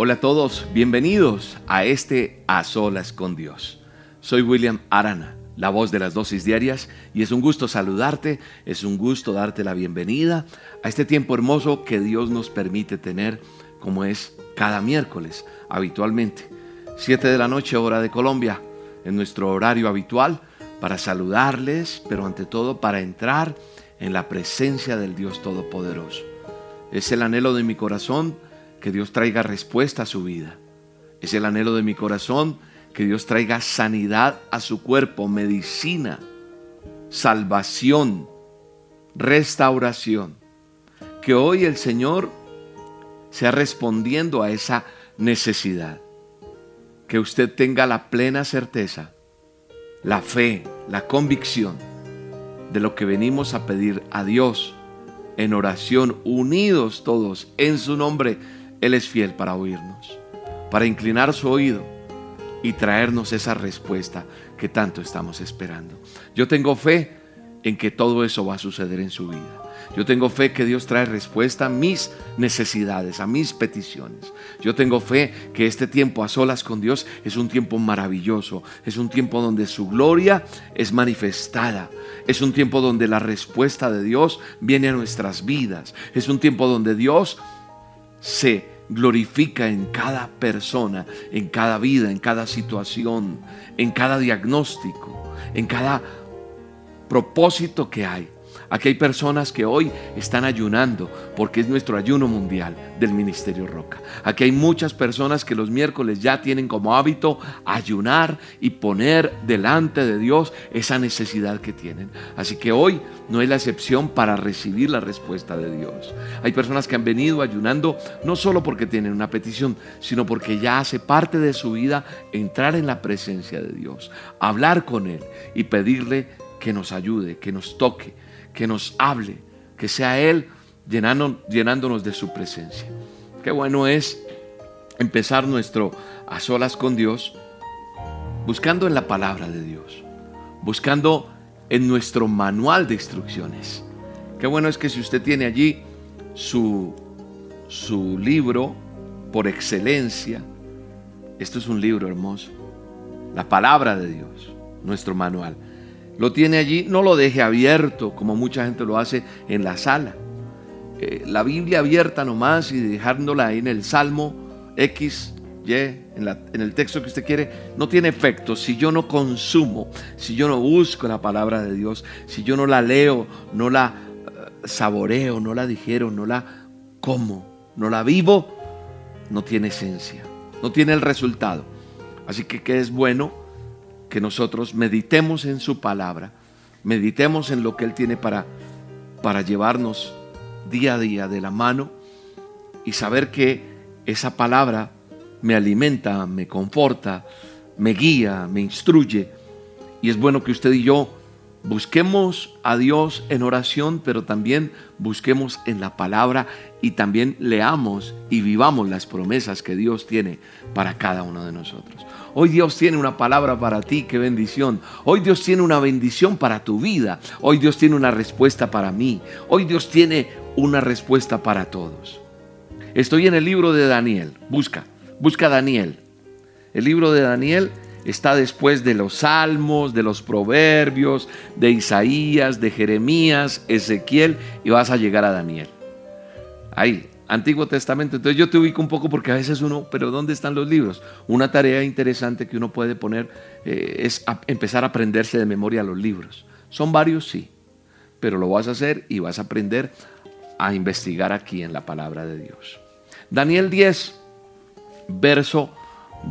Hola a todos, bienvenidos a este A Solas con Dios. Soy William Arana, la voz de las dosis diarias, y es un gusto saludarte, es un gusto darte la bienvenida a este tiempo hermoso que Dios nos permite tener, como es cada miércoles, habitualmente. 7 de la noche, hora de Colombia, en nuestro horario habitual, para saludarles, pero ante todo para entrar en la presencia del Dios Todopoderoso. Es el anhelo de mi corazón que Dios traiga respuesta a su vida. Es el anhelo de mi corazón que Dios traiga sanidad a su cuerpo, medicina, salvación, restauración. Que hoy el Señor sea respondiendo a esa necesidad. Que usted tenga la plena certeza, la fe, la convicción de lo que venimos a pedir a Dios en oración, unidos todos en su nombre él es fiel para oírnos, para inclinar su oído y traernos esa respuesta que tanto estamos esperando. Yo tengo fe en que todo eso va a suceder en su vida. Yo tengo fe que Dios trae respuesta a mis necesidades, a mis peticiones. Yo tengo fe que este tiempo a solas con Dios es un tiempo maravilloso. Es un tiempo donde su gloria es manifestada. Es un tiempo donde la respuesta de Dios viene a nuestras vidas. Es un tiempo donde Dios se glorifica en cada persona, en cada vida, en cada situación, en cada diagnóstico, en cada propósito que hay. Aquí hay personas que hoy están ayunando porque es nuestro ayuno mundial del Ministerio Roca. Aquí hay muchas personas que los miércoles ya tienen como hábito ayunar y poner delante de Dios esa necesidad que tienen. Así que hoy no es la excepción para recibir la respuesta de Dios. Hay personas que han venido ayunando no solo porque tienen una petición, sino porque ya hace parte de su vida entrar en la presencia de Dios, hablar con Él y pedirle que nos ayude, que nos toque que nos hable, que sea Él llenándonos de su presencia. Qué bueno es empezar nuestro a solas con Dios, buscando en la palabra de Dios, buscando en nuestro manual de instrucciones. Qué bueno es que si usted tiene allí su, su libro por excelencia, esto es un libro hermoso, la palabra de Dios, nuestro manual lo tiene allí, no lo deje abierto como mucha gente lo hace en la sala. Eh, la Biblia abierta nomás y dejándola ahí en el Salmo X, Y, en, en el texto que usted quiere, no tiene efecto si yo no consumo, si yo no busco la palabra de Dios, si yo no la leo, no la eh, saboreo, no la digiero, no la como, no la vivo, no tiene esencia, no tiene el resultado. Así que que es bueno que nosotros meditemos en su palabra, meditemos en lo que Él tiene para, para llevarnos día a día de la mano y saber que esa palabra me alimenta, me conforta, me guía, me instruye. Y es bueno que usted y yo busquemos a Dios en oración, pero también busquemos en la palabra y también leamos y vivamos las promesas que Dios tiene para cada uno de nosotros. Hoy Dios tiene una palabra para ti, qué bendición. Hoy Dios tiene una bendición para tu vida. Hoy Dios tiene una respuesta para mí. Hoy Dios tiene una respuesta para todos. Estoy en el libro de Daniel. Busca, busca Daniel. El libro de Daniel está después de los salmos, de los proverbios, de Isaías, de Jeremías, Ezequiel y vas a llegar a Daniel. Ahí, Antiguo Testamento. Entonces yo te ubico un poco porque a veces uno, pero ¿dónde están los libros? Una tarea interesante que uno puede poner eh, es empezar a aprenderse de memoria los libros. Son varios, sí, pero lo vas a hacer y vas a aprender a investigar aquí en la palabra de Dios. Daniel 10, verso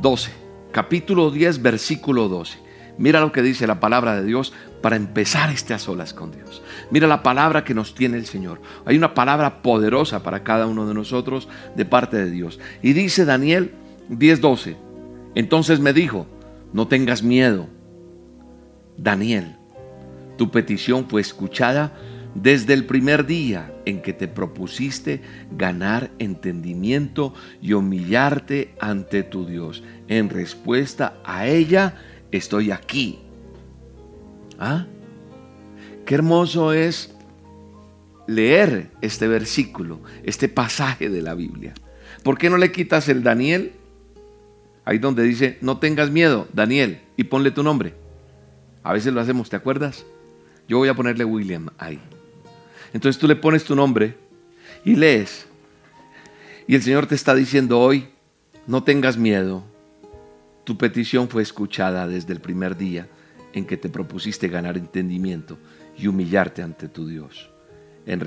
12. Capítulo 10, versículo 12. Mira lo que dice la palabra de Dios para empezar este a solas con Dios. Mira la palabra que nos tiene el Señor. Hay una palabra poderosa para cada uno de nosotros de parte de Dios. Y dice Daniel 10:12. Entonces me dijo, no tengas miedo. Daniel, tu petición fue escuchada desde el primer día en que te propusiste ganar entendimiento y humillarte ante tu Dios. En respuesta a ella, estoy aquí. ¿Ah? Qué hermoso es leer este versículo, este pasaje de la Biblia. ¿Por qué no le quitas el Daniel? Ahí donde dice, no tengas miedo, Daniel, y ponle tu nombre. A veces lo hacemos, ¿te acuerdas? Yo voy a ponerle William ahí. Entonces tú le pones tu nombre y lees. Y el Señor te está diciendo hoy, no tengas miedo. Tu petición fue escuchada desde el primer día en que te propusiste ganar entendimiento y humillarte ante tu Dios. En,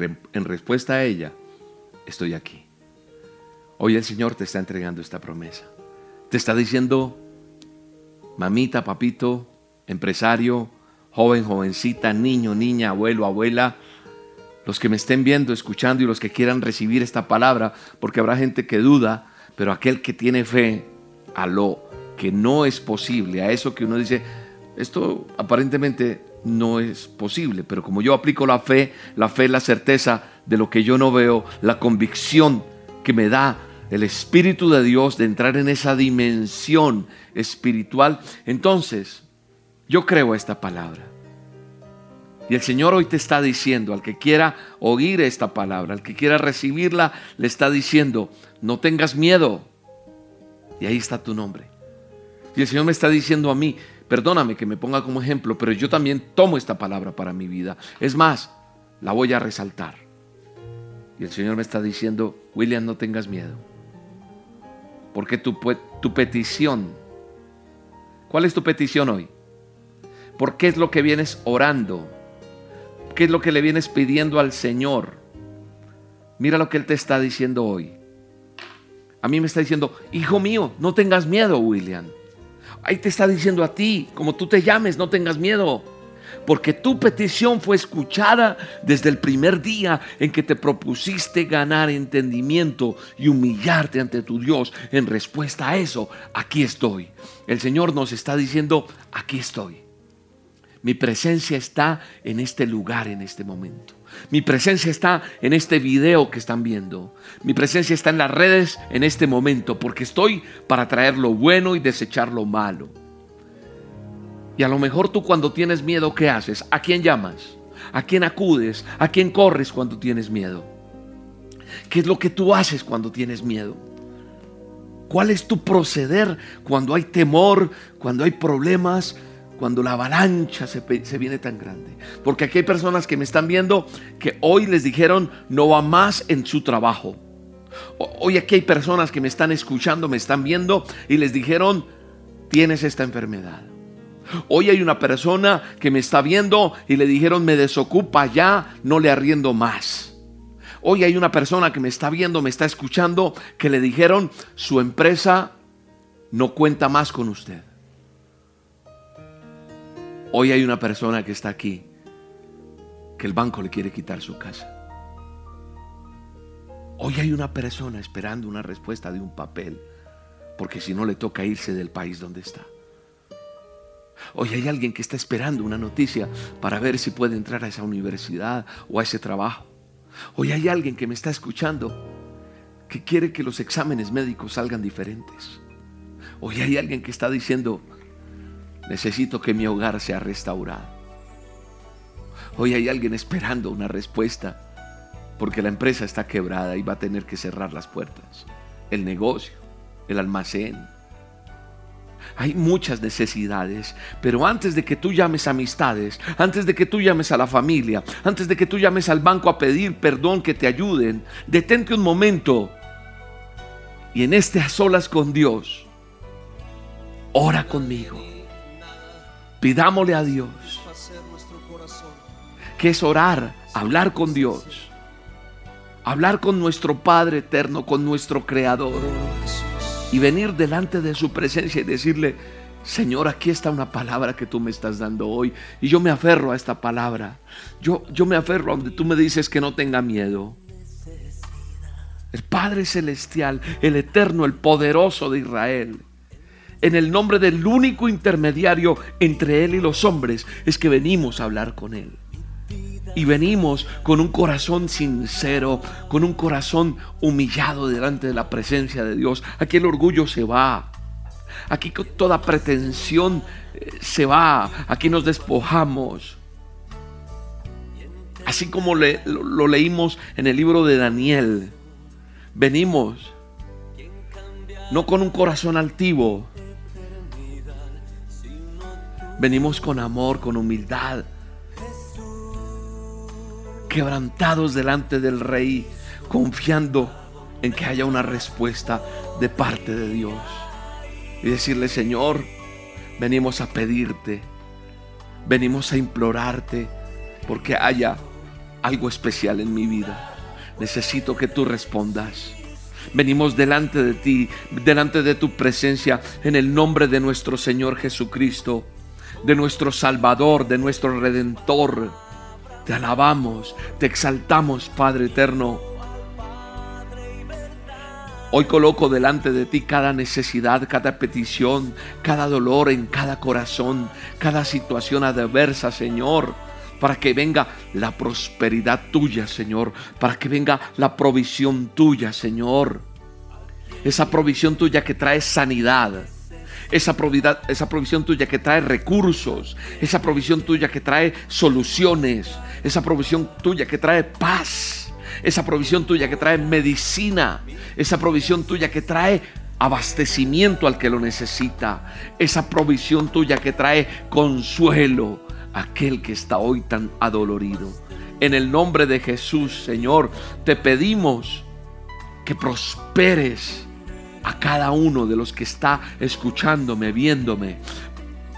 respuesta a ella, estoy aquí. Hoy el Señor te está entregando esta promesa. Te está diciendo, mamita, papito, empresario, joven, jovencita, niño, niña, abuelo, abuela, los que me estén viendo, escuchando y los que quieran recibir esta palabra, porque habrá gente que duda, pero aquel que tiene fe a lo que no es posible, a eso que uno dice, esto aparentemente no es posible, pero como yo aplico la fe, la fe es la certeza de lo que yo no veo, la convicción que me da el Espíritu de Dios de entrar en esa dimensión espiritual, entonces yo creo esta palabra. Y el Señor hoy te está diciendo, al que quiera oír esta palabra, al que quiera recibirla, le está diciendo, no tengas miedo. Y ahí está tu nombre. Y el Señor me está diciendo a mí, perdóname que me ponga como ejemplo, pero yo también tomo esta palabra para mi vida. Es más, la voy a resaltar. Y el Señor me está diciendo, William, no tengas miedo. Porque tu, petición, ¿cuál es tu petición hoy? ¿Por qué es lo que vienes orando? ¿Qué es lo que le vienes pidiendo al Señor? Mira lo que Él te está diciendo hoy. A mí me está diciendo, hijo mío, no tengas miedo, William. Ahí te está diciendo a ti, como tú te llames, no tengas miedo. Porque tu petición fue escuchada desde el primer día en que te propusiste ganar entendimiento y humillarte ante tu Dios. En respuesta a eso, aquí estoy. El Señor nos está diciendo, aquí estoy. Mi presencia está en este lugar, en este momento. Mi presencia está en este video que están viendo. Mi presencia está en las redes en este momento porque estoy para traer lo bueno y desechar lo malo. Y a lo mejor tú cuando tienes miedo, ¿qué haces? ¿A quién llamas? ¿A quién acudes? ¿A quién corres cuando tienes miedo? ¿Qué es lo que tú haces cuando tienes miedo? ¿Cuál es tu proceder cuando hay temor, cuando hay problemas, cuando la avalancha se, viene tan grande. Porque aquí hay personas que me están viendo que hoy les dijeron no va más en su trabajo. Hoy aquí hay personas que me están escuchando, me están viendo y les dijeron tienes esta enfermedad. Hoy hay una persona que me está viendo y le dijeron me desocupa ya, no le arriendo más. Hoy hay una persona que me está viendo, me está escuchando, que le dijeron su empresa no cuenta más con usted. Hoy hay una persona que está aquí que el banco le quiere quitar su casa. Hoy hay una persona esperando una respuesta de un papel, porque si no le toca irse del país donde está. Hoy hay alguien que está esperando una noticia para ver si puede entrar a esa universidad o a ese trabajo. Hoy hay alguien que me está escuchando que quiere que los exámenes médicos salgan diferentes. Hoy hay alguien que está diciendo, Necesito que mi hogar sea restaurado. Hoy hay alguien esperando una respuesta porque la empresa está quebrada y va a tener que cerrar las puertas. El negocio, el almacén. Hay muchas necesidades, pero antes de que tú llames a amistades, antes de que tú llames a la familia, antes de que tú llames al banco a pedir perdón que te ayuden, detente un momento y en este a solas con Dios, ora conmigo. Pidámosle a Dios. Que es orar, hablar con Dios. Hablar con nuestro Padre eterno, con nuestro Creador. Y venir delante de su presencia y decirle, Señor, aquí está una palabra que tú me estás dando hoy. Y yo me aferro a esta palabra. Yo, yo me aferro a donde tú me dices que no tenga miedo. El Padre Celestial, el Eterno, el Poderoso de Israel en el nombre del único intermediario entre Él y los hombres, es que venimos a hablar con Él. Y venimos con un corazón sincero, con un corazón humillado delante de la presencia de Dios. Aquí el orgullo se va. Aquí toda pretensión eh, se va. Aquí nos despojamos. Así como lo, lo leímos en el libro de Daniel. Venimos no con un corazón altivo. Venimos con amor, con humildad, quebrantados delante del Rey, confiando en que haya una respuesta de parte de Dios. Y decirle, Señor, venimos a pedirte, venimos a implorarte, porque haya algo especial en mi vida. Necesito que tú respondas. Venimos delante de ti, delante de tu presencia, en el nombre de nuestro Señor Jesucristo, de nuestro Salvador, de nuestro Redentor. Te alabamos, te exaltamos, Padre eterno. Hoy coloco delante de ti cada necesidad, cada petición, cada dolor en cada corazón, cada situación adversa, Señor para que venga la prosperidad tuya, Señor, para que venga la provisión tuya, Señor. Esa provisión tuya que trae sanidad, esa, esa provisión tuya que trae recursos, esa provisión tuya que trae soluciones, esa provisión tuya que trae paz, esa provisión tuya que trae medicina, esa provisión tuya que trae abastecimiento al que lo necesita, esa provisión tuya que trae consuelo, aquel que está hoy tan adolorido. En el nombre de Jesús, Señor, te pedimos que prosperes a cada uno de los que está escuchándome, viéndome.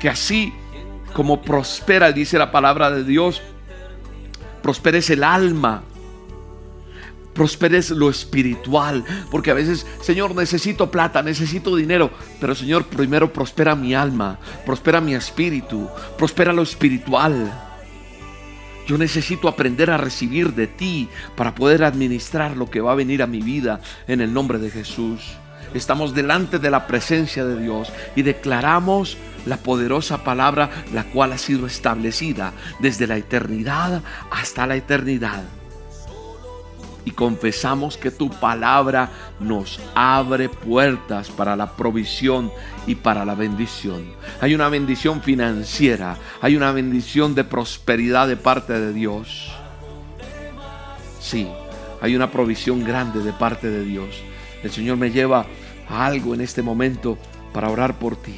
Que así como prospera, dice la palabra de Dios, prosperes el alma, prosperes lo espiritual, porque a veces, Señor, necesito plata, necesito dinero, pero Señor, primero prospera mi alma, prospera mi espíritu, prospera lo espiritual. Yo necesito aprender a recibir de ti para poder administrar lo que va a venir a mi vida en el nombre de Jesús. Estamos delante de la presencia de Dios y declaramos la poderosa palabra la cual ha sido establecida desde la eternidad hasta la eternidad y confesamos que tu palabra nos abre puertas para la provisión y para la bendición. Hay una bendición financiera, hay una bendición de prosperidad de parte de Dios. Sí, hay una provisión grande de parte de Dios. El Señor me lleva algo en este momento para orar por ti.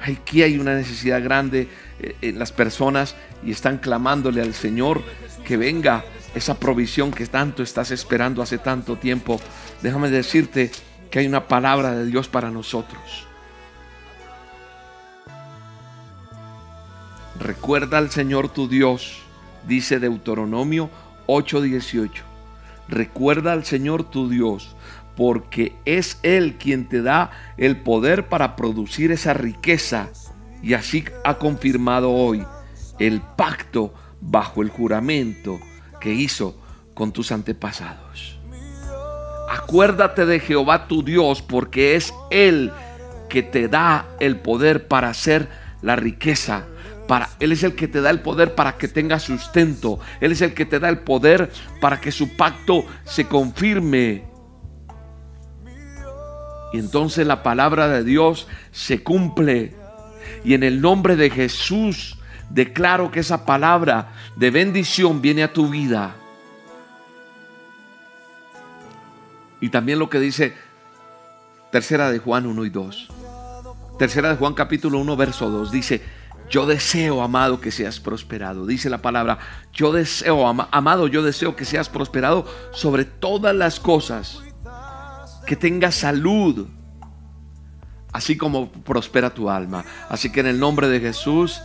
Aquí hay una necesidad grande eh, en las personas y están clamándole al Señor que venga esa provisión que tanto estás esperando hace tanto tiempo, déjame decirte que hay una palabra de Dios para nosotros. Recuerda al Señor tu Dios, dice Deuteronomio 8:18. Recuerda al Señor tu Dios, porque es Él quien te da el poder para producir esa riqueza. Y así ha confirmado hoy el pacto bajo el juramento que hizo con tus antepasados. Acuérdate de Jehová tu Dios, porque es Él que te da el poder para hacer la riqueza. Para, él es el que te da el poder para que tengas sustento. Él es el que te da el poder para que su pacto se confirme. Y entonces la palabra de Dios se cumple. Y en el nombre de Jesús declaro que esa palabra de bendición viene a tu vida. Y también lo que dice Tercera de Juan 1 y 2. Tercera de Juan capítulo 1 verso 2 dice, yo deseo, amado, que seas prosperado. Dice la palabra, yo deseo, amado, yo deseo que seas prosperado sobre todas las cosas. Que tengas salud, así como prospera tu alma. Así que en el nombre de Jesús,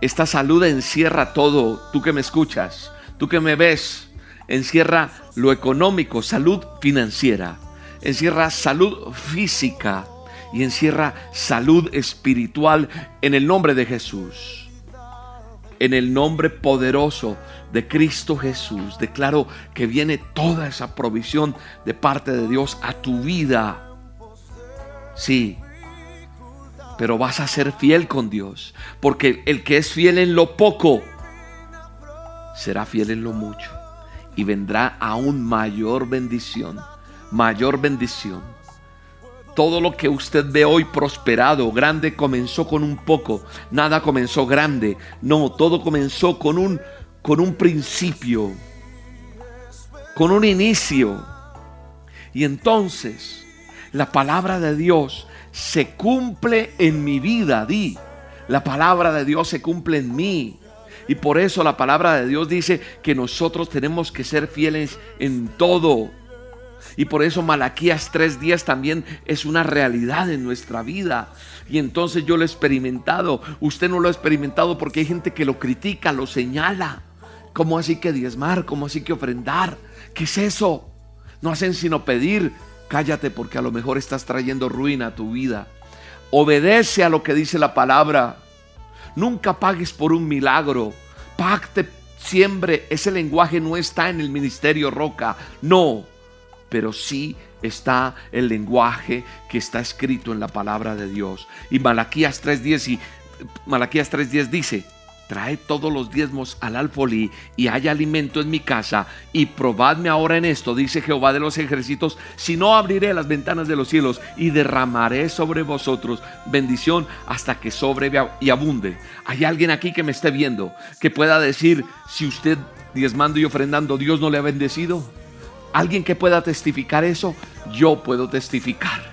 esta salud encierra todo, tú que me escuchas, tú que me ves, encierra lo económico, salud financiera, encierra salud física y encierra salud espiritual en el nombre de Jesús. En el nombre poderoso de Cristo Jesús, declaro que viene toda esa provisión de parte de Dios a tu vida. Sí, pero vas a ser fiel con Dios. Porque el que es fiel en lo poco, será fiel en lo mucho. Y vendrá aún mayor bendición, mayor bendición. Todo lo que usted ve hoy prosperado, grande, comenzó con un poco. Nada comenzó grande. No, todo comenzó con un, con un principio, con un inicio. Y entonces la palabra de Dios se cumple en mi vida, di. La palabra de Dios se cumple en mí. Y por eso la palabra de Dios dice que nosotros tenemos que ser fieles en todo. Y por eso Malaquías 3:10 también es una realidad en nuestra vida. Y entonces yo lo he experimentado. Usted no lo ha experimentado porque hay gente que lo critica, lo señala. ¿Cómo así que diezmar? ¿Cómo así que ofrendar? ¿Qué es eso? No hacen sino pedir. Cállate porque a lo mejor estás trayendo ruina a tu vida. Obedece a lo que dice la palabra. Nunca pagues por un milagro. Pacte siempre. Ese lenguaje no está en el ministerio Roca. No. Pero sí está el lenguaje que está escrito en la palabra de Dios. Y Malaquías 3.10 y Malaquías 3.10 dice, trae todos los diezmos al alfolí y haya alimento en mi casa y probadme ahora en esto, dice Jehová de los ejércitos, si no abriré las ventanas de los cielos y derramaré sobre vosotros bendición hasta que sobre y abunde. Hay alguien aquí que me esté viendo que pueda decir, si usted diezmando y ofrendando, Dios no le ha bendecido. Alguien que pueda testificar eso, yo puedo testificar.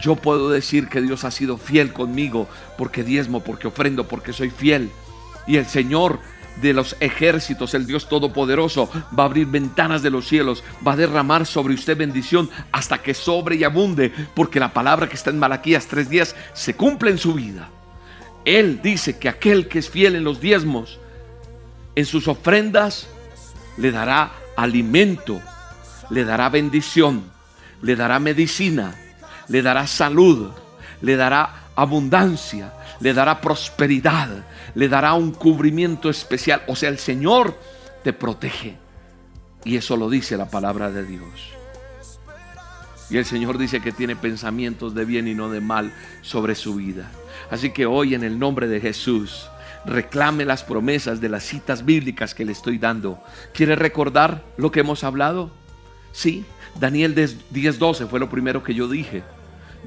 Yo puedo decir que Dios ha sido fiel conmigo porque diezmo, porque ofrendo, porque soy fiel. Y el Señor de los ejércitos, el Dios Todopoderoso, va a abrir ventanas de los cielos, va a derramar sobre usted bendición hasta que sobre y abunde, porque la palabra que está en Malaquías tres días se cumple en su vida. Él dice que aquel que es fiel en los diezmos, en sus ofrendas, le dará alimento le dará bendición, le dará medicina, le dará salud, le dará abundancia, le dará prosperidad, le dará un cubrimiento especial. O sea, el Señor te protege. Y eso lo dice la palabra de Dios. Y el Señor dice que tiene pensamientos de bien y no de mal sobre su vida. Así que hoy en el nombre de Jesús, reclame las promesas de las citas bíblicas que le estoy dando. ¿Quiere recordar lo que hemos hablado? Sí, Daniel 10:12 fue lo primero que yo dije.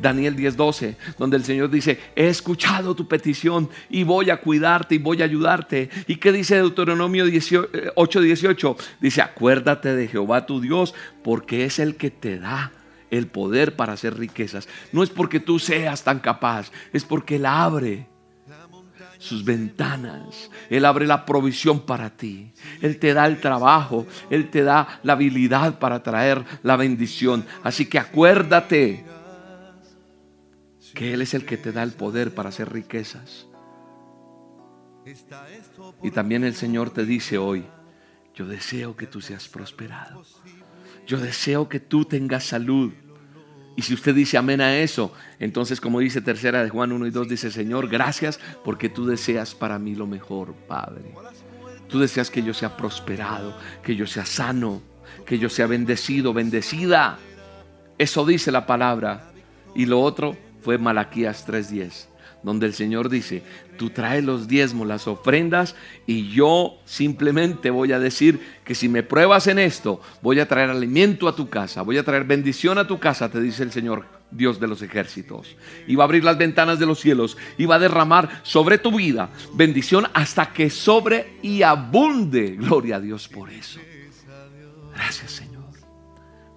Daniel 10:12, donde el Señor dice, he escuchado tu petición y voy a cuidarte y voy a ayudarte. ¿Y qué dice Deuteronomio 8:18? Dice, acuérdate de Jehová tu Dios, porque es el que te da el poder para hacer riquezas. No es porque tú seas tan capaz, es porque Él abre sus ventanas. Él abre la provisión para ti. Él te da el trabajo. Él te da la habilidad para traer la bendición. Así que acuérdate que Él es el que te da el poder para hacer riquezas. Y también el Señor te dice hoy, yo deseo que tú seas prosperado. Yo deseo que tú tengas salud. Y si usted dice amén a eso, entonces como dice tercera de Juan 1 y 2, dice, Señor, gracias porque tú deseas para mí lo mejor, Padre. Tú deseas que yo sea prosperado, que yo sea sano, que yo sea bendecido, bendecida. Eso dice la palabra. Y lo otro fue Malaquías 3:10 donde el Señor dice, tú traes los diezmos, las ofrendas, y yo simplemente voy a decir que si me pruebas en esto, voy a traer alimento a tu casa, voy a traer bendición a tu casa, te dice el Señor, Dios de los ejércitos. Y va a abrir las ventanas de los cielos y va a derramar sobre tu vida bendición hasta que sobre y abunde. Gloria a Dios por eso. Gracias Señor.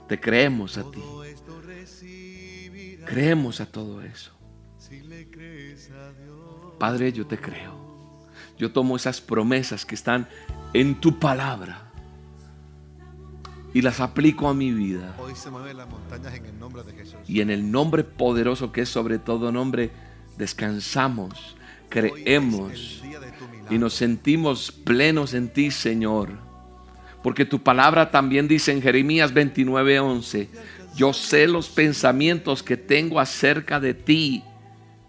Te creemos a ti. Creemos a todo eso. Padre, yo te creo. Yo tomo esas promesas que están en tu palabra y las aplico a mi vida. Hoy se mueven las montañas en el nombre de Jesús. Y en el nombre poderoso que es sobre todo nombre, descansamos, creemos y nos sentimos plenos en ti, Señor. Porque tu palabra también dice en Jeremías 29:11, yo sé los pensamientos que tengo acerca de ti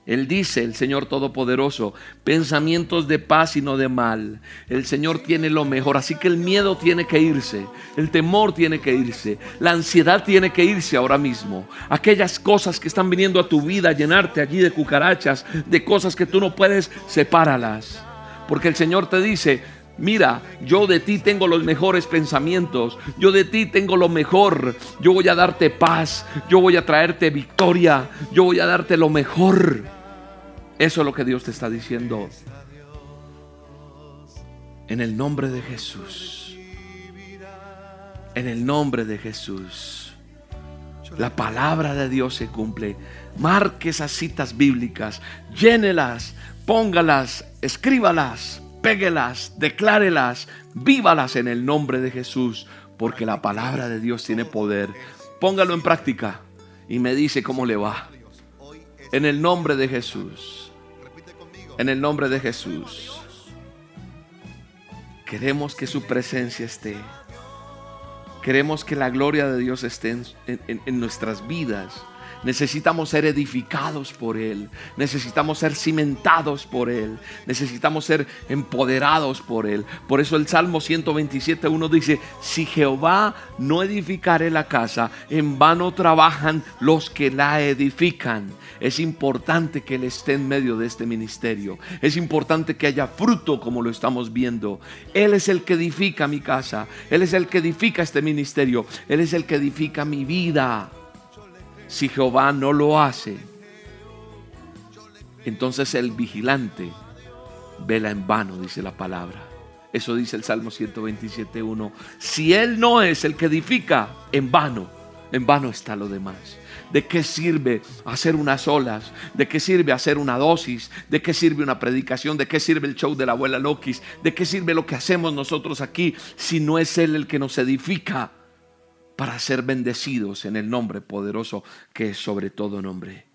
él dice, el Señor Todopoderoso, pensamientos de paz y no de mal. El Señor tiene lo mejor, así que el miedo tiene que irse, el temor tiene que irse, la ansiedad tiene que irse ahora mismo. Aquellas cosas que están viniendo a tu vida, llenarte allí de cucarachas, de cosas que tú no puedes, sepáralas. Porque el Señor te dice, Mira, yo de ti tengo los mejores pensamientos, yo de ti tengo lo mejor, yo voy a darte paz, yo voy a traerte victoria, yo voy a darte lo mejor. Eso es lo que Dios te está diciendo. En el nombre de Jesús. En el nombre de Jesús. la palabra de Dios se cumple. Marque esas citas bíblicas, llénelas, póngalas, escríbalas, péguelas, declárelas, vívalas en el nombre de Jesús, porque la palabra de Dios tiene poder. Póngalo en práctica y me dice cómo le va. En el nombre de Jesús. En el nombre de Jesús. Queremos que su presencia esté. Queremos que la gloria de Dios esté en, nuestras vidas. Necesitamos ser edificados por Él. Necesitamos ser cimentados por Él. Necesitamos ser empoderados por Él. Por eso el Salmo 127, uno dice, si Jehová no edificare la casa, en vano trabajan los que la edifican. Es importante que Él esté en medio de este ministerio. Es importante que haya fruto como lo estamos viendo. Él es el que edifica mi casa. Él es el que edifica este ministerio. Él es el que edifica mi vida si Jehová no lo hace, entonces el vigilante vela en vano, dice la palabra. Eso dice el Salmo 127.1. Si Él no es el que edifica, en vano, en vano está lo demás. ¿De qué sirve hacer unas olas? ¿De qué sirve hacer una dosis? ¿De qué sirve una predicación? ¿De qué sirve el show de la abuela Lokis? ¿De qué sirve lo que hacemos nosotros aquí si no es Él el que nos edifica? Para ser bendecidos en el nombre poderoso que es sobre todo nombre.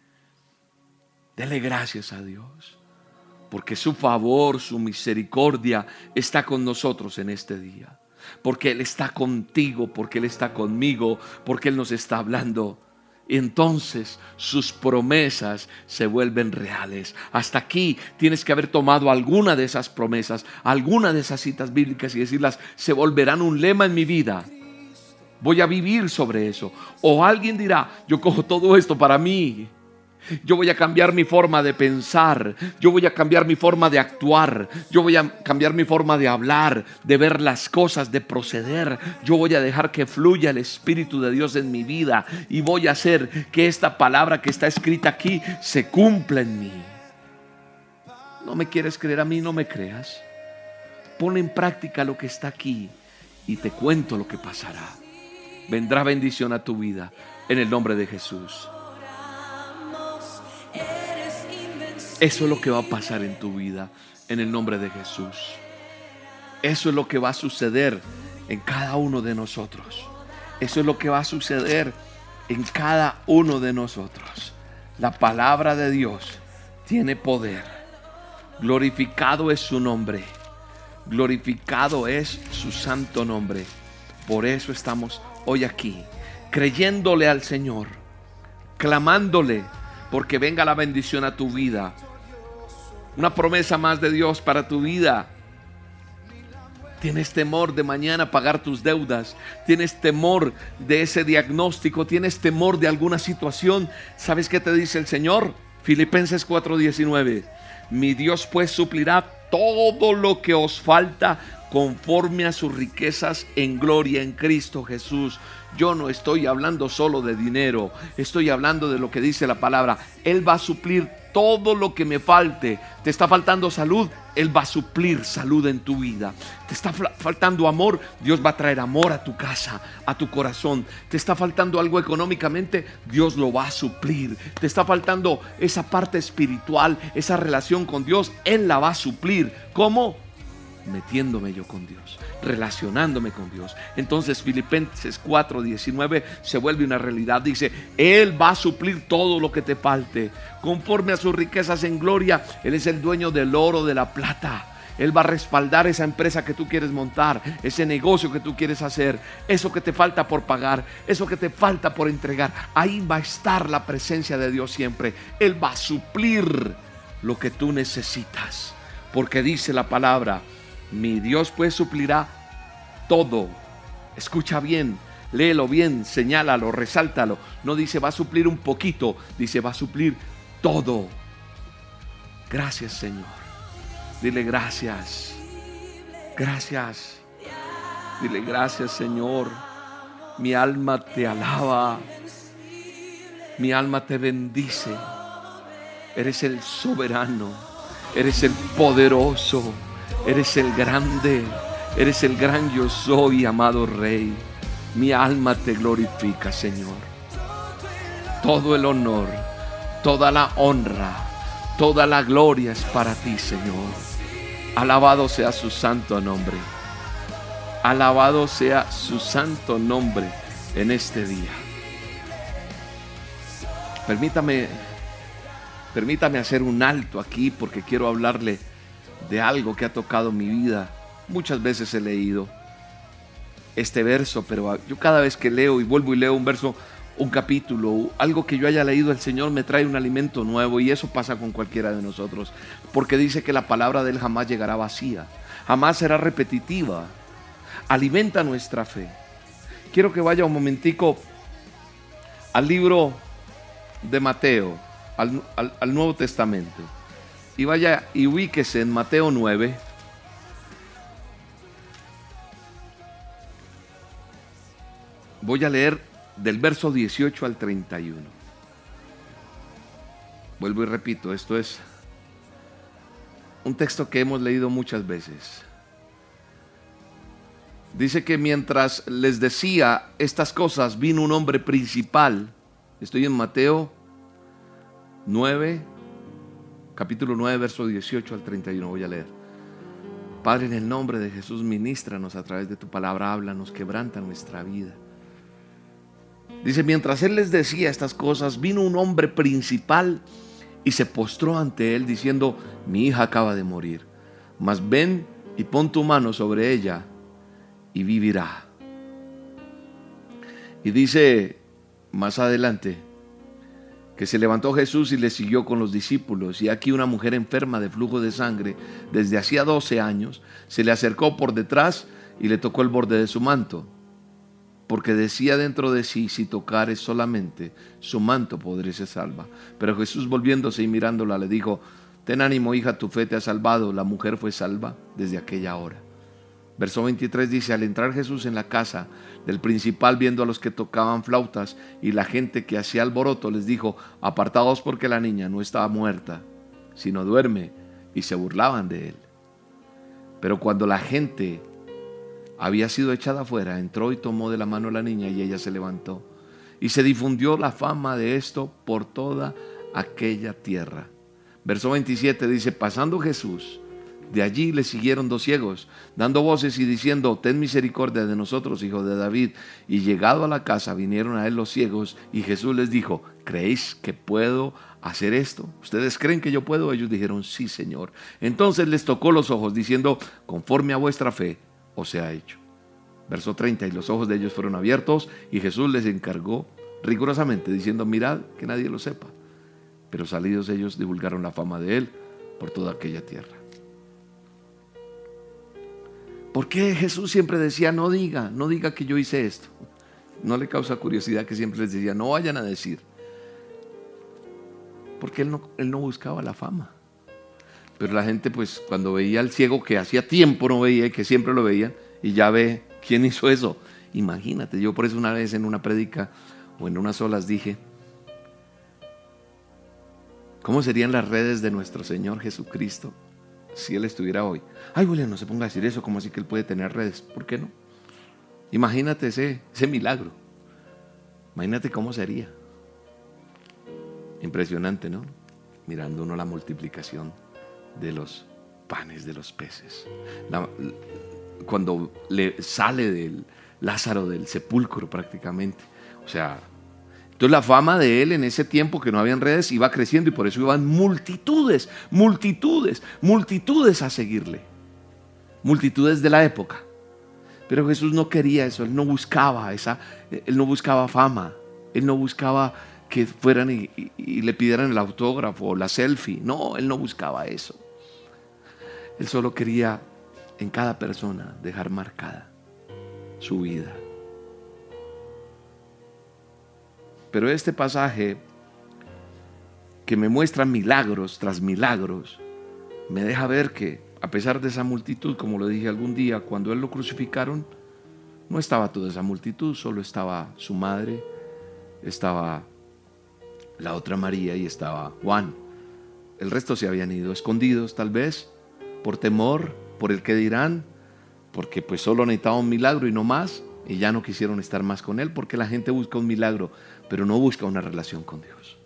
Dele gracias a Dios, porque su favor, su misericordia está con nosotros en este día. Porque Él está contigo, porque Él está conmigo, porque Él nos está hablando. Entonces sus promesas se vuelven reales. Hasta aquí tienes que haber tomado alguna de esas promesas, alguna de esas citas bíblicas y decirlas, se volverán un lema en mi vida Voy a vivir sobre eso. O alguien dirá, yo cojo todo esto para mí. Yo voy a cambiar mi forma de pensar. Yo voy a cambiar mi forma de actuar. Yo voy a cambiar mi forma de hablar, de ver las cosas, de proceder. Yo voy a dejar que fluya el Espíritu de Dios en mi vida. Y voy a hacer que esta palabra que está escrita aquí se cumpla en mí. No me quieres creer a mí, no me creas. Pon en práctica lo que está aquí y te cuento lo que pasará vendrá bendición a tu vida en el nombre de Jesús. Eso es lo que va a pasar en tu vida en el nombre de Jesús. Eso es lo que va a suceder en cada uno de nosotros. Eso es lo que va a suceder en cada uno de nosotros. La palabra de Dios tiene poder. Glorificado es su nombre. Glorificado es su santo nombre. Por eso estamos hoy aquí, creyéndole al Señor, clamándole porque venga la bendición a tu vida. Una promesa más de Dios para tu vida. Tienes temor de mañana pagar tus deudas. Tienes temor de ese diagnóstico. Tienes temor de alguna situación. ¿Sabes qué te dice el Señor? Filipenses 4:19. Mi Dios pues suplirá todo lo que os falta conforme a sus riquezas en gloria en Cristo Jesús. Yo no estoy hablando solo de dinero, estoy hablando de lo que dice la palabra. Él va a suplir todo lo que me falte. Te está faltando salud, Él va a suplir salud en tu vida. Te está faltando amor, Dios va a traer amor a tu casa, a tu corazón. Te está faltando algo económicamente, Dios lo va a suplir. Te está faltando esa parte espiritual, esa relación con Dios, Él la va a suplir. ¿Cómo? Metiéndome yo con Dios, relacionándome con Dios. Entonces Filipenses 4:19 se vuelve una realidad. Dice, Él va a suplir todo lo que te falte. Conforme a sus riquezas en gloria, Él es el dueño del oro, de la plata. Él va a respaldar esa empresa que tú quieres montar, ese negocio que tú quieres hacer, eso que te falta por pagar, eso que te falta por entregar. Ahí va a estar la presencia de Dios siempre. Él va a suplir lo que tú necesitas. Porque dice la palabra, mi Dios pues suplirá todo. Escucha bien, léelo bien, señálalo, resáltalo. No dice va a suplir un poquito, dice va a suplir todo. Gracias Señor. Dile gracias. Gracias. Dile gracias Señor. Mi alma te alaba. Mi alma te bendice. Eres el soberano. Eres el poderoso. Eres el grande, eres el gran yo soy, amado Rey. Mi alma te glorifica, Señor. todo el honor, toda la honra, toda la gloria es para ti, Señor. Alabado sea su santo nombre. Alabado sea su santo nombre en este día. Permítame, permítame hacer un alto aquí porque quiero hablarle de algo que ha tocado mi vida. Muchas veces he leído este verso, pero yo cada vez que leo y vuelvo y leo un verso, un capítulo, algo que yo haya leído, el Señor me trae un alimento nuevo y eso pasa con cualquiera de nosotros, porque dice que la palabra de Él jamás llegará vacía, jamás será repetitiva, alimenta nuestra fe. Quiero que vaya un momentico al libro de Mateo, al, al Nuevo Testamento, y vaya y ubíquese en Mateo 9. Voy a leer del verso 18 al 31. Vuelvo y repito, esto es un texto que hemos leído muchas veces. Dice que mientras les decía estas cosas, vino un hombre principal. Estoy en Mateo 9, capítulo 9, verso 18 al 31. Voy a leer. Padre, en el nombre de Jesús, ministranos a través de tu palabra, háblanos, quebranta nuestra vida. Dice, mientras él les decía estas cosas, vino un hombre principal y se postró ante él diciendo, mi hija acaba de morir, mas ven y pon tu mano sobre ella y vivirá. Y dice más adelante que se levantó Jesús y le siguió con los discípulos y aquí una mujer enferma de flujo de sangre desde hacía 12 años se le acercó por detrás y le tocó el borde de su manto porque decía dentro de sí, si tocare solamente su manto podré ser salva. Pero Jesús volviéndose y mirándola le dijo, ten ánimo hija, tu fe te ha salvado. La mujer fue salva desde aquella hora. Verso 23 dice, al entrar Jesús en la casa del principal viendo a los que tocaban flautas y la gente que hacía alboroto, les dijo, apartados porque la niña no estaba muerta, sino duerme, y se burlaban de él. Pero cuando la gente había sido echada afuera, entró y tomó de la mano a la niña y ella se levantó. Y se difundió la fama de esto por toda aquella tierra. Verso 27 dice, pasando Jesús, de allí le siguieron dos ciegos, dando voces y diciendo, ten misericordia de nosotros, hijo de David. Y llegado a la casa vinieron a él los ciegos y Jesús les dijo, ¿creéis que puedo hacer esto? ¿Ustedes creen que yo puedo? Ellos dijeron, sí, Señor. Entonces les tocó los ojos diciendo, conforme a vuestra fe, o se ha hecho. Verso 30, y los ojos de ellos fueron abiertos y Jesús les encargó rigurosamente diciendo, mirad que nadie lo sepa. Pero salidos ellos divulgaron la fama de él por toda aquella tierra. ¿Por qué Jesús siempre decía, no diga, no diga que yo hice esto? No le causa curiosidad que siempre les decía, no vayan a decir. Porque él no, él no buscaba la fama. Pero la gente, pues, cuando veía al ciego que hacía tiempo no veía y que siempre lo veía, y ya ve quién hizo eso. Imagínate, yo por eso una vez en una prédica o en unas olas dije, ¿cómo serían las redes de nuestro Señor Jesucristo si Él estuviera hoy? Ay, William, no se ponga a decir eso, como así que Él puede tener redes? ¿Por qué no? Imagínate ese, ese milagro. Imagínate cómo sería. Impresionante, ¿no? Mirando uno la multiplicación de los panes de los peces. cuando le sale del Lázaro del sepulcro prácticamente. O sea, entonces la fama de él en ese tiempo que no habían redes iba creciendo y por eso iban multitudes, multitudes, multitudes a seguirle. Multitudes de la época. Pero Jesús no quería eso, él no buscaba esa, él no buscaba fama, él no buscaba que fueran y, le pidieran el autógrafo o la selfie. No, él no buscaba eso. Él solo quería en cada persona dejar marcada su vida. Pero este pasaje que me muestra milagros tras milagros, me deja ver que a pesar de esa multitud, como lo dije algún día, cuando él lo crucificaron, no estaba toda esa multitud, solo estaba su madre, estaba la otra María y estaba Juan. El resto se habían ido escondidos tal vez por temor, por el que dirán, porque pues solo necesitaba un milagro y no más, y ya no quisieron estar más con él porque la gente busca un milagro, pero no busca una relación con Dios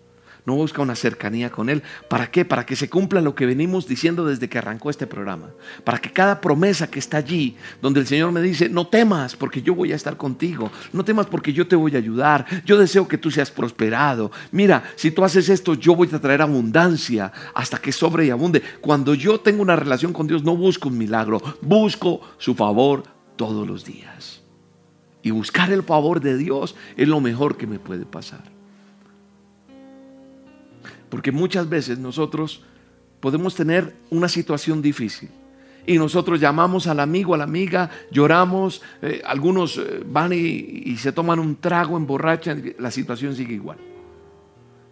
no busca una cercanía con Él. ¿Para qué? Para que se cumpla lo que venimos diciendo desde que arrancó este programa. Para que cada promesa que está allí, donde el Señor me dice, no temas porque yo voy a estar contigo, no temas porque yo te voy a ayudar, yo deseo que tú seas prosperado. Mira, si tú haces esto, yo voy a traer abundancia hasta que sobre y abunde. Cuando yo tengo una relación con Dios, no busco un milagro, busco su favor todos los días. Y buscar el favor de Dios es lo mejor que me puede pasar. Porque muchas veces nosotros podemos tener una situación difícil y nosotros llamamos al amigo, a la amiga, lloramos, eh, algunos eh, van y, se toman un trago, emborrachan, la situación sigue igual.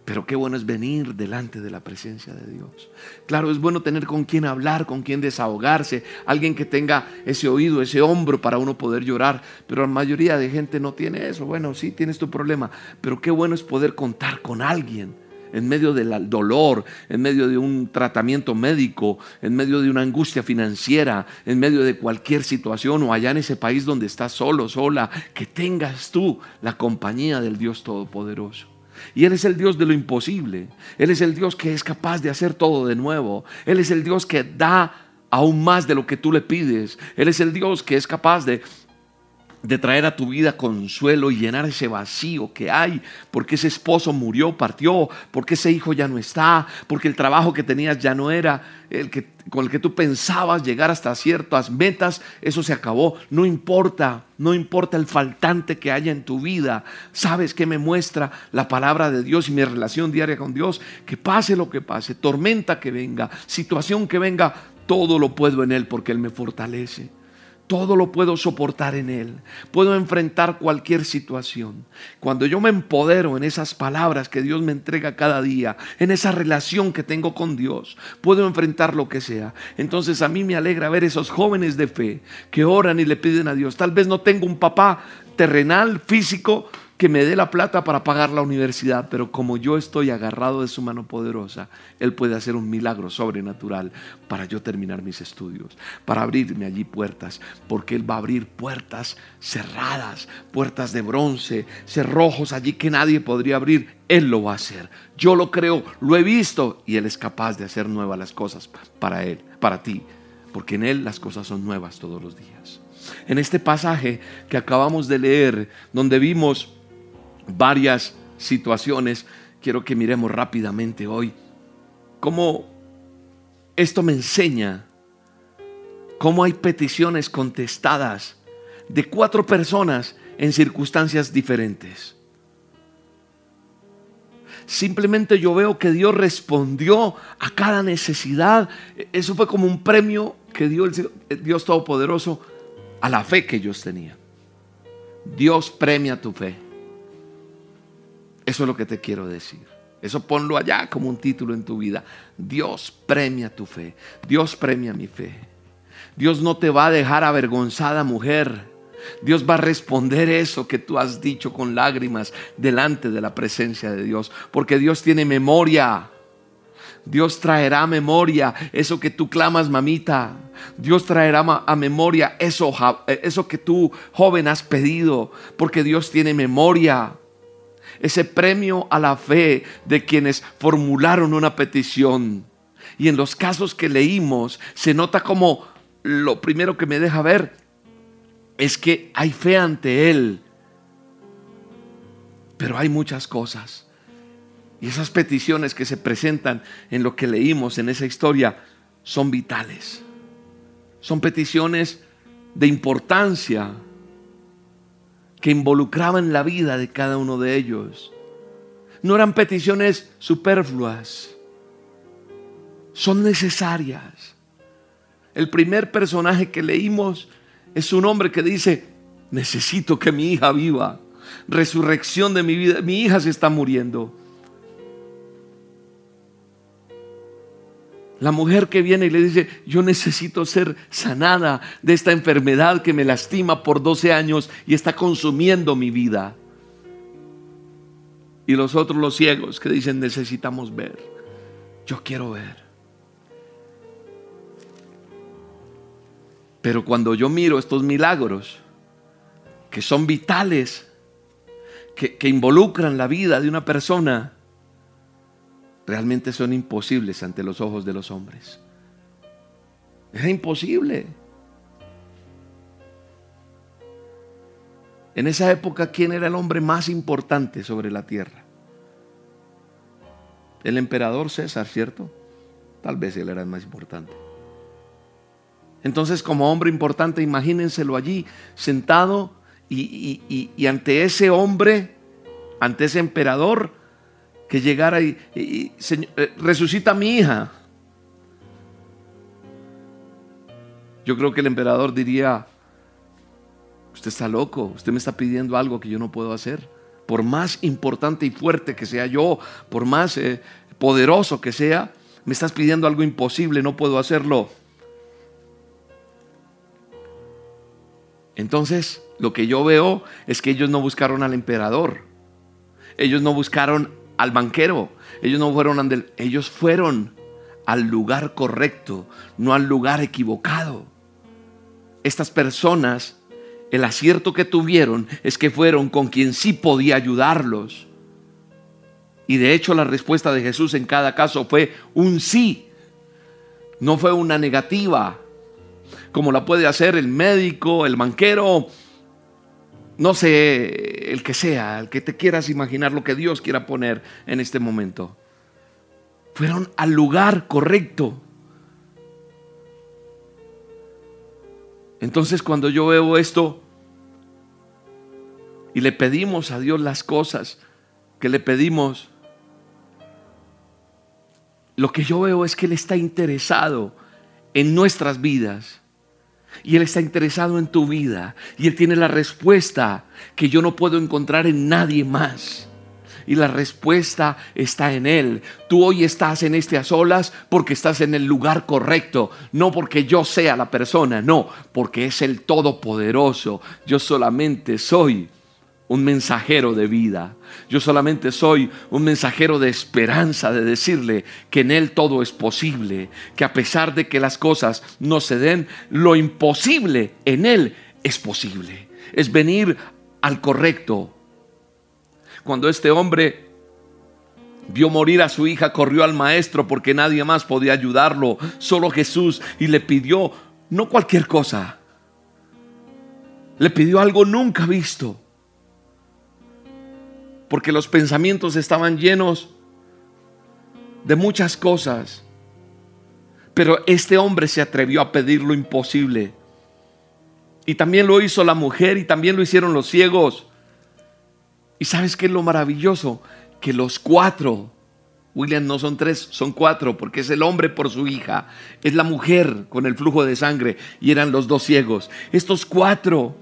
Pero qué bueno es venir delante de la presencia de Dios. Claro, es bueno tener con quien hablar, con quien desahogarse, alguien que tenga ese oído, ese hombro para uno poder llorar. Pero la mayoría de gente no tiene eso. Bueno, sí, tienes tu problema, pero qué bueno es poder contar con alguien en medio del dolor, en medio de un tratamiento médico, en medio de una angustia financiera, en medio de cualquier situación o allá en ese país donde estás solo, sola, que tengas tú la compañía del Dios Todopoderoso. Y Él es el Dios de lo imposible. Él es el Dios que es capaz de hacer todo de nuevo. Él es el Dios que da aún más de lo que tú le pides. Él es el Dios que es capaz de de traer a tu vida consuelo y llenar ese vacío que hay, porque ese esposo murió, partió, porque ese hijo ya no está, porque el trabajo que tenías ya no era el que con el que tú pensabas llegar hasta ciertas metas, eso se acabó. No importa, no importa el faltante que haya en tu vida. ¿Sabes qué me muestra la palabra de Dios y mi relación diaria con Dios? Que pase lo que pase, tormenta que venga, situación que venga, todo lo puedo en Él porque Él me fortalece. Todo lo puedo soportar en Él. Puedo enfrentar cualquier situación. Cuando yo me empodero en esas palabras que Dios me entrega cada día, en esa relación que tengo con Dios, puedo enfrentar lo que sea. Entonces a mí me alegra ver esos jóvenes de fe que oran y le piden a Dios. Tal vez no tengo un papá terrenal, físico, que me dé la plata para pagar la universidad, pero como yo estoy agarrado de su mano poderosa, Él puede hacer un milagro sobrenatural para yo terminar mis estudios, para abrirme allí puertas, porque Él va a abrir puertas cerradas, puertas de bronce, cerrojos allí que nadie podría abrir. Él lo va a hacer. Yo lo creo, lo he visto y Él es capaz de hacer nuevas las cosas para Él, para ti, porque en Él las cosas son nuevas todos los días. En este pasaje que acabamos de leer, donde vimos varias situaciones. Quiero que miremos rápidamente hoy cómo esto me enseña cómo hay peticiones contestadas de cuatro personas en circunstancias diferentes. Simplemente yo veo que Dios respondió a cada necesidad. Eso fue como un premio que dio el Dios Todopoderoso a la fe que ellos tenían. Dios premia tu fe. Eso es lo que te quiero decir. Eso ponlo allá como un título en tu vida. Dios premia tu fe. Dios premia mi fe. Dios no te va a dejar avergonzada mujer. Dios va a responder eso que tú has dicho con lágrimas delante de la presencia de Dios. Porque Dios tiene memoria. Dios traerá memoria eso que tú clamas, mamita. Dios traerá a memoria eso, eso que tú, joven, has pedido. Porque Dios tiene memoria ese premio a la fe de quienes formularon una petición. Y en los casos que leímos se nota como lo primero que me deja ver es que hay fe ante Él. Pero hay muchas cosas. Y esas peticiones que se presentan en lo que leímos en esa historia son vitales. Son peticiones de importancia que involucraban la vida de cada uno de ellos. No eran peticiones superfluas, son necesarias. El primer personaje que leímos es un hombre que dice, necesito que mi hija viva, resurrección de mi vida, mi hija se está muriendo. La mujer que viene y le dice, yo necesito ser sanada de esta enfermedad que me lastima por 12 años y está consumiendo mi vida. Y los otros, los ciegos, que dicen, necesitamos ver. Yo quiero ver. Pero cuando yo miro estos milagros que son vitales, que, que involucran la vida de una persona, realmente son imposibles ante los ojos de los hombres. Era imposible. En esa época, ¿quién era el hombre más importante sobre la tierra? El emperador César, ¿cierto? Tal vez él era el más importante. Entonces, como hombre importante, imagínenselo allí, sentado y, ante ese hombre, ante ese emperador, que llegara y, eh, resucita a mi hija. Yo creo que el emperador diría, usted está loco, usted me está pidiendo algo que yo no puedo hacer. Por más importante y fuerte que sea yo, por más eh, poderoso que sea, me estás pidiendo algo imposible, no puedo hacerlo. Entonces, lo que yo veo es que ellos no buscaron al emperador. Ellos no buscaron al banquero. Ellos no fueron ellos fueron al lugar correcto, no al lugar equivocado. Estas personas, el acierto que tuvieron es que fueron con quien sí podía ayudarlos. Y de hecho la respuesta de Jesús en cada caso fue un sí, no fue una negativa, como la puede hacer el médico, el banquero, no sé, el que sea, el que te quieras imaginar lo que Dios quiera poner en este momento. Fueron al lugar correcto. Entonces cuando yo veo esto y le pedimos a Dios las cosas que le pedimos, lo que yo veo es que Él está interesado en nuestras vidas. Y Él está interesado en tu vida. Y Él tiene la respuesta que yo no puedo encontrar en nadie más. Y la respuesta está en Él. Tú hoy estás en este a solas porque estás en el lugar correcto. No porque yo sea la persona, no, porque es el Todopoderoso. Yo solamente soy un mensajero de vida. Yo solamente soy un mensajero de esperanza, de decirle que en Él todo es posible, que a pesar de que las cosas no se den, lo imposible en Él es posible. Es venir al correcto. Cuando este hombre vio morir a su hija, corrió al maestro porque nadie más podía ayudarlo, solo Jesús, y le pidió no cualquier cosa, le pidió algo nunca visto porque los pensamientos estaban llenos de muchas cosas. Pero este hombre se atrevió a pedir lo imposible. Y también lo hizo la mujer y también lo hicieron los ciegos. ¿Y sabes qué es lo maravilloso? Que los cuatro, William no son tres, son cuatro, porque es el hombre por su hija, es la mujer con el flujo de sangre y eran los dos ciegos. Estos cuatro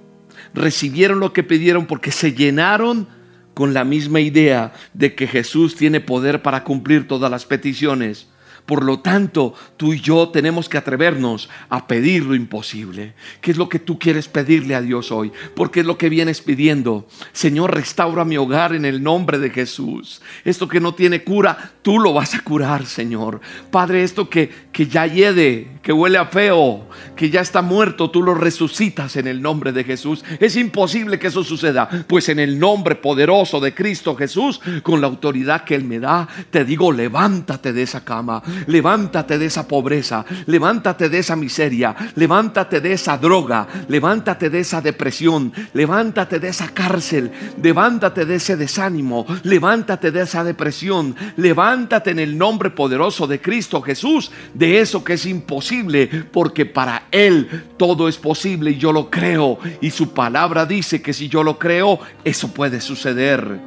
recibieron lo que pidieron porque se llenaron con la misma idea de que Jesús tiene poder para cumplir todas las peticiones. Por lo tanto, tú y yo tenemos que atrevernos a pedir lo imposible. ¿Qué es lo que tú quieres pedirle a Dios hoy? Porque es lo que vienes pidiendo. Señor, restaura mi hogar en el nombre de Jesús. Esto que no tiene cura, tú lo vas a curar, Señor. Padre, esto que, que ya hiede, que huele a feo, que ya está muerto, tú lo resucitas en el nombre de Jesús. Es imposible que eso suceda, pues en el nombre poderoso de Cristo Jesús, con la autoridad que Él me da, te digo, levántate de esa cama Levántate de esa pobreza, levántate de esa miseria, levántate de esa droga, levántate de esa depresión, levántate de esa cárcel, levántate de ese desánimo, levántate de esa depresión, levántate en el nombre poderoso de Cristo Jesús, de eso que es imposible, porque para Él todo es posible y yo lo creo. Y su palabra dice que si yo lo creo, eso puede suceder.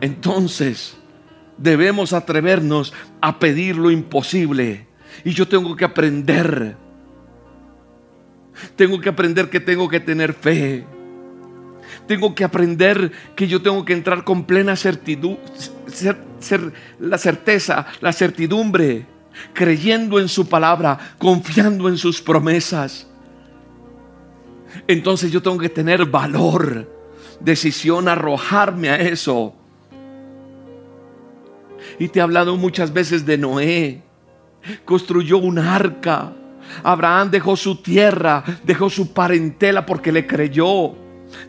Entonces, debemos atrevernos a pedir lo imposible. Y yo tengo que aprender. Tengo que aprender que tengo que tener fe. Tengo que aprender que yo tengo que entrar con plena certidumbre, la certeza, la certidumbre, creyendo en su palabra, confiando en sus promesas. Entonces yo tengo que tener valor, decisión, arrojarme a eso y te he hablado muchas veces de Noé. Construyó un arca. Abraham dejó su tierra, dejó su parentela porque le creyó.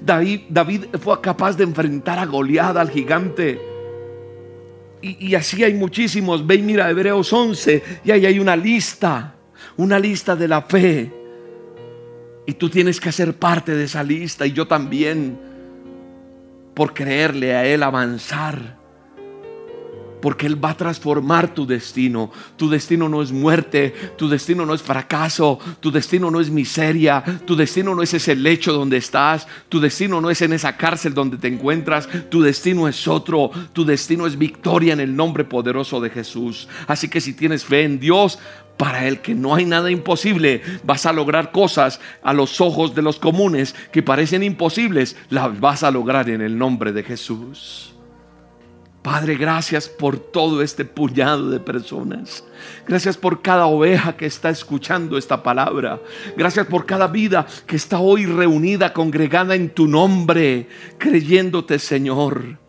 David, fue capaz de enfrentar a Goliat, al gigante. Y, así hay muchísimos. Ve y mira Hebreos 11 y ahí hay una lista, una lista de la fe. Y tú tienes que hacer parte de esa lista y yo también, por creerle a Él avanzar porque Él va a transformar tu destino. Tu destino no es muerte, tu destino no es fracaso, tu destino no es miseria, tu destino no es ese lecho donde estás, tu destino no es en esa cárcel donde te encuentras, tu destino es otro, tu destino es victoria en el nombre poderoso de Jesús. Así que si tienes fe en Dios, para el que no hay nada imposible, vas a lograr cosas a los ojos de los comunes que parecen imposibles, las vas a lograr en el nombre de Jesús. Padre, gracias por todo este puñado de personas. Gracias por cada oveja que está escuchando esta palabra. Gracias por cada vida que está hoy reunida, congregada en tu nombre, creyéndote, Señor.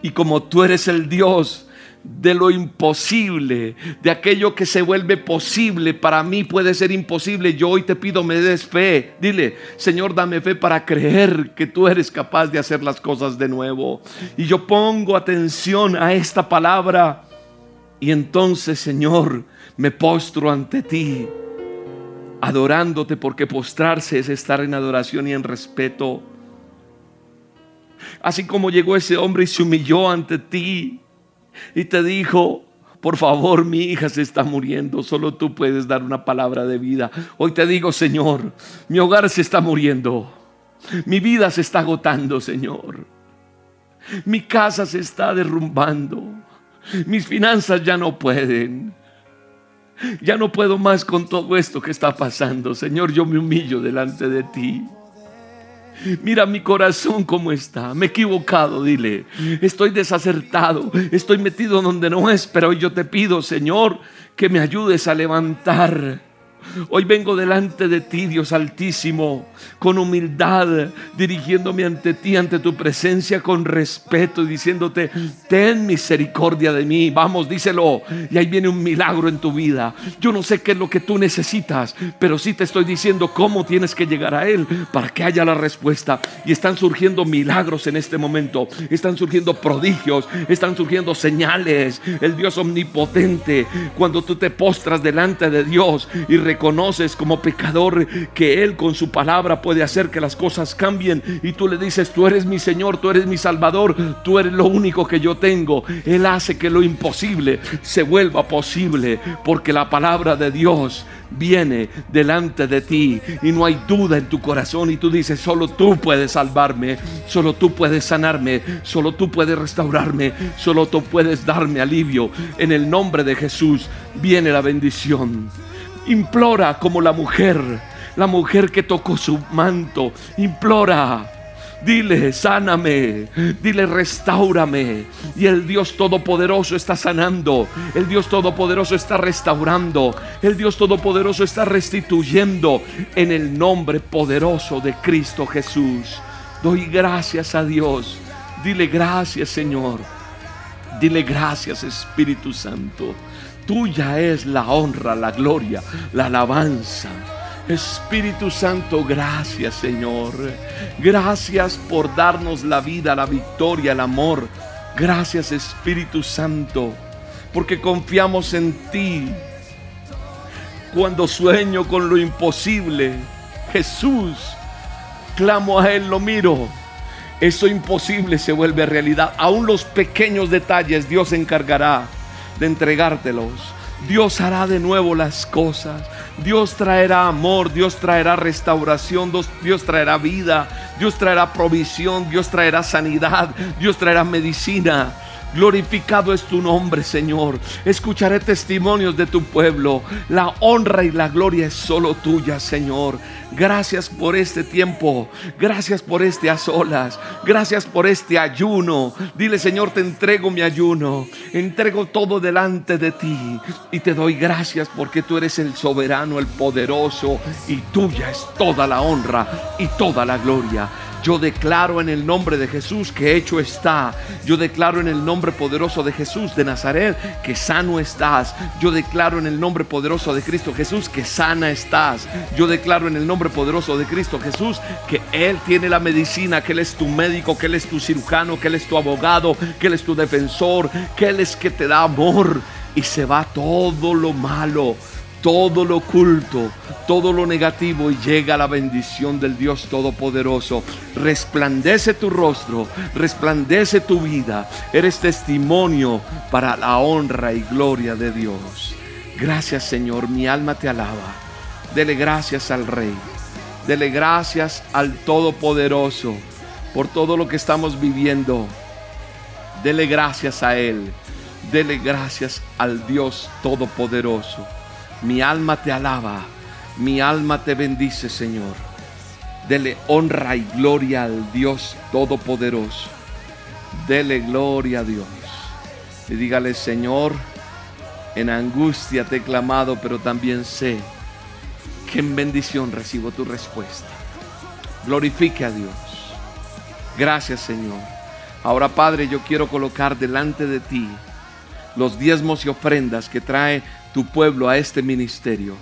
Y como tú eres el Dios de lo imposible, de aquello que se vuelve posible. Para mí puede ser imposible. Yo hoy te pido me des fe. Dile, Señor, dame fe para creer que tú eres capaz de hacer las cosas de nuevo. Y yo pongo atención a esta palabra. Y entonces, Señor, me postro ante ti, adorándote, porque postrarse es estar en adoración y en respeto. Así como llegó ese hombre y se humilló ante ti, y te dijo, por favor, mi hija se está muriendo, solo tú puedes dar una palabra de vida. Hoy te digo, Señor, mi hogar se está muriendo, mi vida se está agotando, Señor. Mi casa se está derrumbando, mis finanzas ya no pueden. Ya no puedo más con todo esto que está pasando. Señor, yo me humillo delante de ti. Mira mi corazón cómo está. Me he equivocado, dile. Estoy desacertado. Estoy metido donde no es. Pero hoy yo te pido, Señor, que me ayudes a levantar Hoy vengo delante de ti, Dios Altísimo, con humildad, dirigiéndome ante ti, ante tu presencia, con respeto y diciéndote, ten misericordia de mí. Vamos, díselo. Y ahí viene un milagro en tu vida. Yo no sé qué es lo que tú necesitas, pero sí te estoy diciendo cómo tienes que llegar a Él para que haya la respuesta. Y están surgiendo milagros en este momento. Están surgiendo prodigios, están surgiendo señales. El Dios omnipotente, cuando tú te postras delante de Dios y reconoces como pecador que Él con su palabra puede hacer que las cosas cambien y tú le dices, tú eres mi Señor, tú eres mi Salvador, tú eres lo único que yo tengo. Él hace que lo imposible se vuelva posible porque la palabra de Dios viene delante de ti y no hay duda en tu corazón y tú dices, solo tú puedes salvarme, solo tú puedes sanarme, solo tú puedes restaurarme, solo tú puedes darme alivio. En el nombre de Jesús viene la bendición. Implora como la mujer, la mujer que tocó su manto. Implora. Dile, sáname. Dile, restaurame. Y el Dios Todopoderoso está sanando. El Dios Todopoderoso está restaurando. El Dios Todopoderoso está restituyendo en el nombre poderoso de Cristo Jesús. Doy gracias a Dios. Dile gracias, Señor. Dile gracias, Espíritu Santo. Tuya es la honra, la gloria, la alabanza. Espíritu Santo, gracias Señor. Gracias por darnos la vida, la victoria, el amor. Gracias Espíritu Santo, porque confiamos en ti. Cuando sueño con lo imposible, Jesús, clamo a Él, lo miro. Eso imposible se vuelve realidad. Aún los pequeños detalles Dios encargará de entregártelos. Dios hará de nuevo las cosas. Dios traerá amor, Dios traerá restauración, Dios, traerá vida, Dios traerá provisión, Dios traerá sanidad, Dios traerá medicina. Glorificado es tu nombre, Señor. Escucharé testimonios de tu pueblo. La honra y la gloria es solo tuya, Señor. Gracias por este tiempo. Gracias por este a solas. Gracias por este ayuno. Dile, Señor, te entrego mi ayuno. Entrego todo delante de ti. Y te doy gracias porque tú eres el soberano, el poderoso. Y tuya es toda la honra y toda la gloria. Yo declaro en el nombre de Jesús que hecho está. Yo declaro en el nombre poderoso de Jesús de Nazaret que sano estás. Yo declaro en el nombre poderoso de Cristo Jesús que sana estás. Yo declaro en el nombre poderoso de Cristo Jesús que Él tiene la medicina, que Él es tu médico, que Él es tu cirujano, que Él es tu abogado, que Él es tu defensor, que Él es que te da amor y se va todo lo malo todo lo oculto, todo lo negativo y llega la bendición del Dios Todopoderoso. Resplandece tu rostro, resplandece tu vida. Eres testimonio para la honra y gloria de Dios. Gracias Señor, mi alma te alaba. Dele gracias al Rey. Dele gracias al Todopoderoso por todo lo que estamos viviendo. Dele gracias a Él. Dele gracias al Dios Todopoderoso. Mi alma te alaba, mi alma te bendice, Señor. Dele honra y gloria al Dios Todopoderoso. Dele gloria a Dios. Y dígale, Señor, en angustia te he clamado, pero también sé que en bendición recibo tu respuesta. Glorifique a Dios. Gracias, Señor. Ahora, Padre, yo quiero colocar delante de ti los diezmos y ofrendas que trae tu pueblo a este ministerio.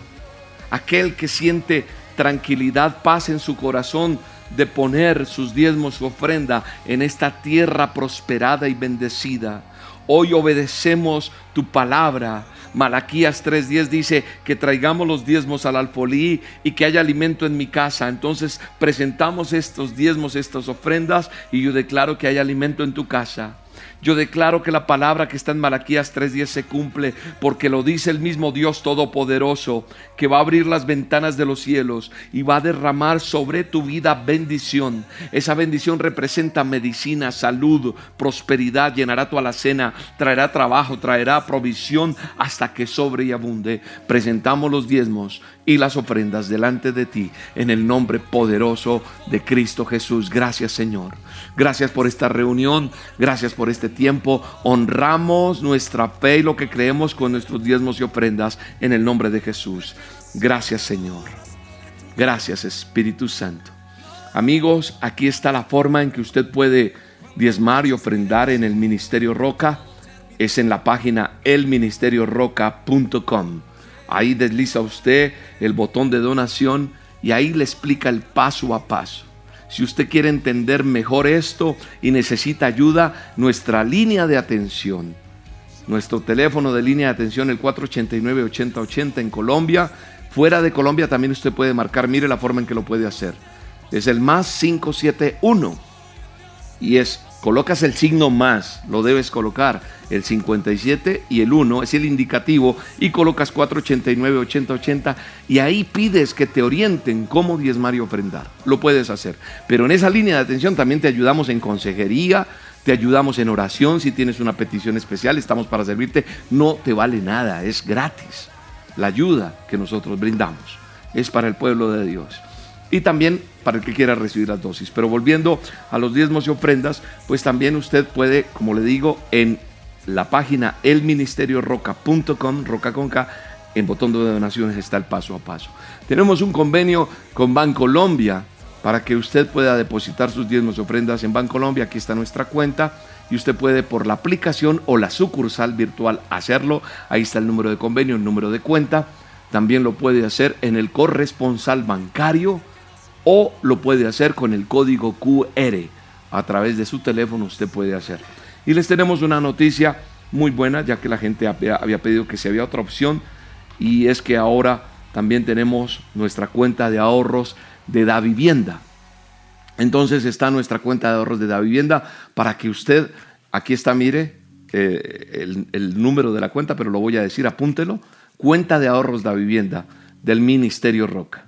Aquel que siente tranquilidad, paz en su corazón de poner sus diezmos y ofrenda en esta tierra prosperada y bendecida. Hoy obedecemos tu palabra. Malaquías 3:10 dice que traigamos los diezmos al alfolí y que haya alimento en mi casa. Entonces presentamos estos diezmos, estas ofrendas y yo declaro que hay alimento en tu casa. Yo declaro que la palabra que está en Malaquías 3:10 se cumple porque lo dice el mismo Dios Todopoderoso, que va a abrir las ventanas de los cielos y va a derramar sobre tu vida bendición. Esa bendición representa medicina, salud, prosperidad, llenará tu alacena, traerá trabajo, traerá provisión hasta que sobre y abunde. Presentamos los diezmos y las ofrendas delante de ti en el nombre poderoso de Cristo Jesús. Gracias Señor. Gracias por esta reunión. Gracias por este tiempo. Honramos nuestra fe y lo que creemos con nuestros diezmos y ofrendas en el nombre de Jesús. Gracias Señor. Gracias Espíritu Santo. Amigos, aquí está la forma en que usted puede diezmar y ofrendar en el Ministerio Roca. Es en la página elministerioroca.com. Ahí desliza usted el botón de donación y ahí le explica el paso a paso. Si usted quiere entender mejor esto y necesita ayuda, nuestra línea de atención, nuestro teléfono de línea de atención, el 489-8080 en Colombia. Fuera de Colombia también usted puede marcar, mire la forma en que lo puede hacer. Es el más 571 y es colocas el signo más, lo debes colocar, el 57 y el 1 es el indicativo y colocas 489 8080 y ahí pides que te orienten cómo diezmar y ofrendar. Lo puedes hacer, pero en esa línea de atención también te ayudamos en consejería, te ayudamos en oración si tienes una petición especial, estamos para servirte, no te vale nada, es gratis. La ayuda que nosotros brindamos es para el pueblo de Dios y también para el que quiera recibir las dosis. Pero volviendo a los diezmos y ofrendas, pues también usted puede, como le digo, en la página elministerioroca.com, roca con K, en botón de donaciones está el paso a paso. Tenemos un convenio con Bancolombia para que usted pueda depositar sus diezmos y ofrendas en Bancolombia. Aquí está nuestra cuenta y usted puede por la aplicación o la sucursal virtual hacerlo. Ahí está el número de convenio, el número de cuenta. También lo puede hacer en el corresponsal bancario o lo puede hacer con el código QR. A través de su teléfono usted puede hacerlo. Y les tenemos una noticia muy buena, ya que la gente había, pedido que si había otra opción, y es que ahora también tenemos nuestra cuenta de ahorros de Da Vivienda. Entonces está nuestra cuenta de ahorros de Da Vivienda para que usted, aquí está, mire, eh, el, el, número de la cuenta, pero lo voy a decir, apúntelo, cuenta de ahorros Da Vivienda del Ministerio Roca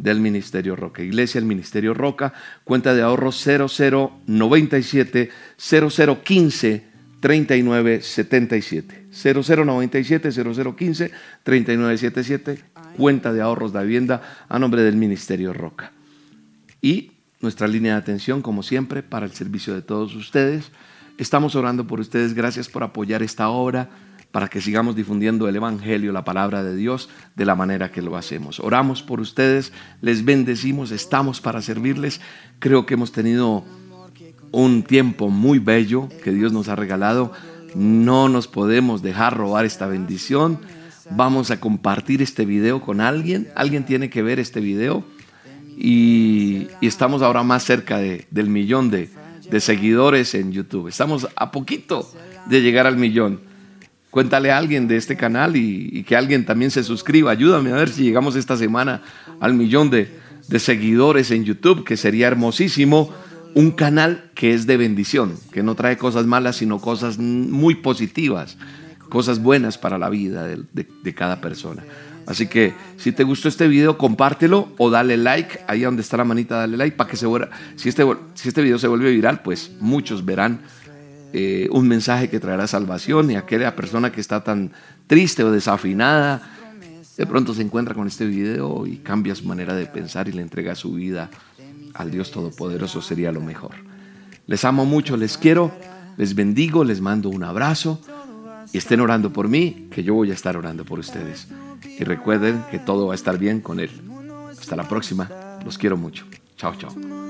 del Ministerio Roca. Iglesia el Ministerio Roca, cuenta de ahorros 0097 0015 3977. 0097 0015 3977, cuenta de ahorros de vivienda a nombre del Ministerio Roca. Y nuestra línea de atención, como siempre, para el servicio de todos ustedes. Estamos orando por ustedes. Gracias por apoyar esta obra. Para que sigamos difundiendo el Evangelio, la palabra de Dios, de la manera que lo hacemos. Oramos por ustedes, les bendecimos, estamos para servirles. Creo que hemos tenido un tiempo muy bello que Dios nos ha regalado. No nos podemos dejar robar esta bendición. Vamos a compartir este video con alguien. Alguien tiene que ver este video. Y, estamos ahora más cerca del millón de, seguidores en YouTube. Estamos a poquito de llegar al millón. Cuéntale a alguien de este canal y, que alguien también se suscriba. Ayúdame a ver si llegamos esta semana al millón de, seguidores en YouTube, que sería hermosísimo un canal que es de bendición, que no trae cosas malas, sino cosas muy positivas, cosas buenas para la vida de, cada persona. Así que si te gustó este video, compártelo o dale like, ahí donde está la manita, dale like para que se vuelva, si este, si este video se vuelve viral, pues muchos verán eh, un mensaje que traerá salvación y aquella persona que está tan triste o desafinada, de pronto se encuentra con este video y cambia su manera de pensar y le entrega su vida al Dios Todopoderoso sería lo mejor. Les amo mucho, les quiero, les bendigo, les mando un abrazo y estén orando por mí, que yo voy a estar orando por ustedes. Y recuerden que todo va a estar bien con Él. Hasta la próxima, los quiero mucho. Chao, chao.